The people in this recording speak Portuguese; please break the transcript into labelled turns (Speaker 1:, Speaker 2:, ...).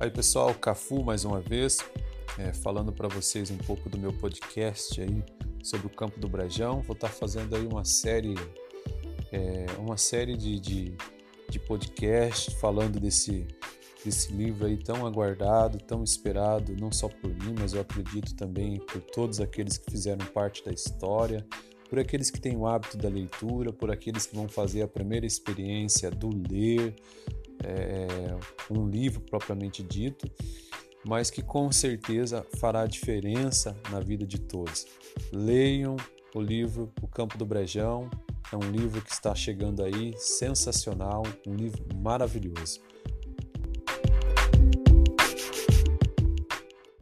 Speaker 1: Aí pessoal, Cafu mais uma vez, é, falando para vocês um pouco do meu podcast aí sobre o Campo do Brajão. Vou estar tá fazendo aí uma série, é, uma série de, de, de podcast falando desse, desse livro aí tão aguardado, tão esperado, não só por mim, mas eu acredito também por todos aqueles que fizeram parte da história, por aqueles que têm o hábito da leitura, por aqueles que vão fazer a primeira experiência do ler, é, um livro propriamente dito, mas que com certeza fará diferença na vida de todos. Leiam o livro O Campo do Brejão, é um livro que está chegando aí, sensacional, um livro maravilhoso.